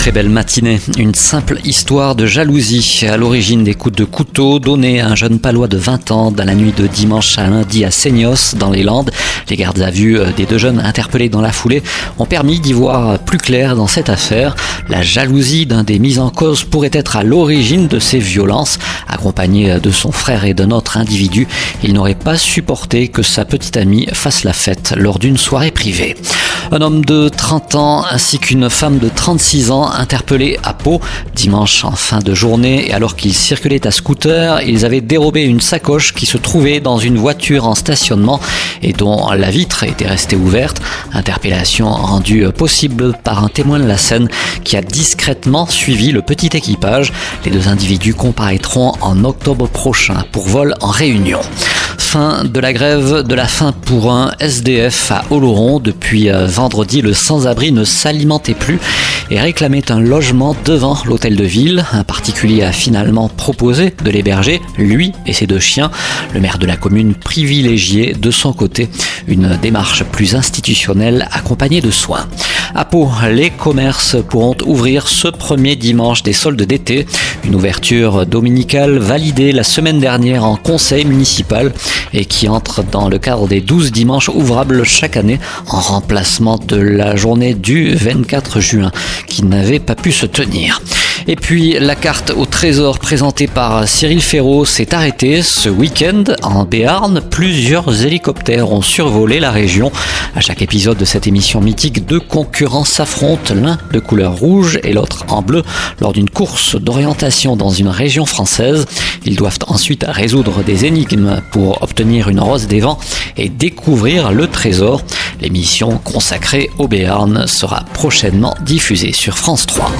Très belle matinée. Une simple histoire de jalousie à l'origine des coups de couteau donnés à un jeune palois de 20 ans dans la nuit de dimanche à lundi à Seignos, dans les Landes. Les gardes à vue des deux jeunes interpellés dans la foulée ont permis d'y voir plus clair dans cette affaire. La jalousie d'un des mis en cause pourrait être à l'origine de ces violences. Accompagné de son frère et d'un autre individu, il n'aurait pas supporté que sa petite amie fasse la fête lors d'une soirée privée. Un homme de 30 ans ainsi qu'une femme de 36 ans interpellés à Pau dimanche en fin de journée et alors qu'ils circulaient à scooter, ils avaient dérobé une sacoche qui se trouvait dans une voiture en stationnement et dont la vitre était restée ouverte. Interpellation rendue possible par un témoin de la scène qui a discrètement suivi le petit équipage. Les deux individus comparaîtront en octobre prochain pour vol en réunion. Fin de la grève de la faim pour un SDF à Oloron. Depuis euh, vendredi, le sans-abri ne s'alimentait plus et réclamait un logement devant l'hôtel de ville. Un particulier a finalement proposé de l'héberger, lui et ses deux chiens. Le maire de la commune privilégié de son côté une démarche plus institutionnelle accompagnée de soins. À Pau, les commerces pourront ouvrir ce premier dimanche des soldes d'été. Une ouverture dominicale validée la semaine dernière en conseil municipal et qui entre dans le cadre des 12 dimanches ouvrables chaque année en remplacement de la journée du 24 juin qui n'avait pas pu se tenir. Et puis la carte au trésor présentée par Cyril Ferraud s'est arrêtée ce week-end en Béarn. Plusieurs hélicoptères ont survolé la région. À chaque épisode de cette émission mythique, deux concurrents s'affrontent, l'un de couleur rouge et l'autre en bleu, lors d'une course d'orientation dans une région française. Ils doivent ensuite résoudre des énigmes pour obtenir une rose des vents et découvrir le trésor. L'émission consacrée au Béarn sera prochainement diffusée sur France 3.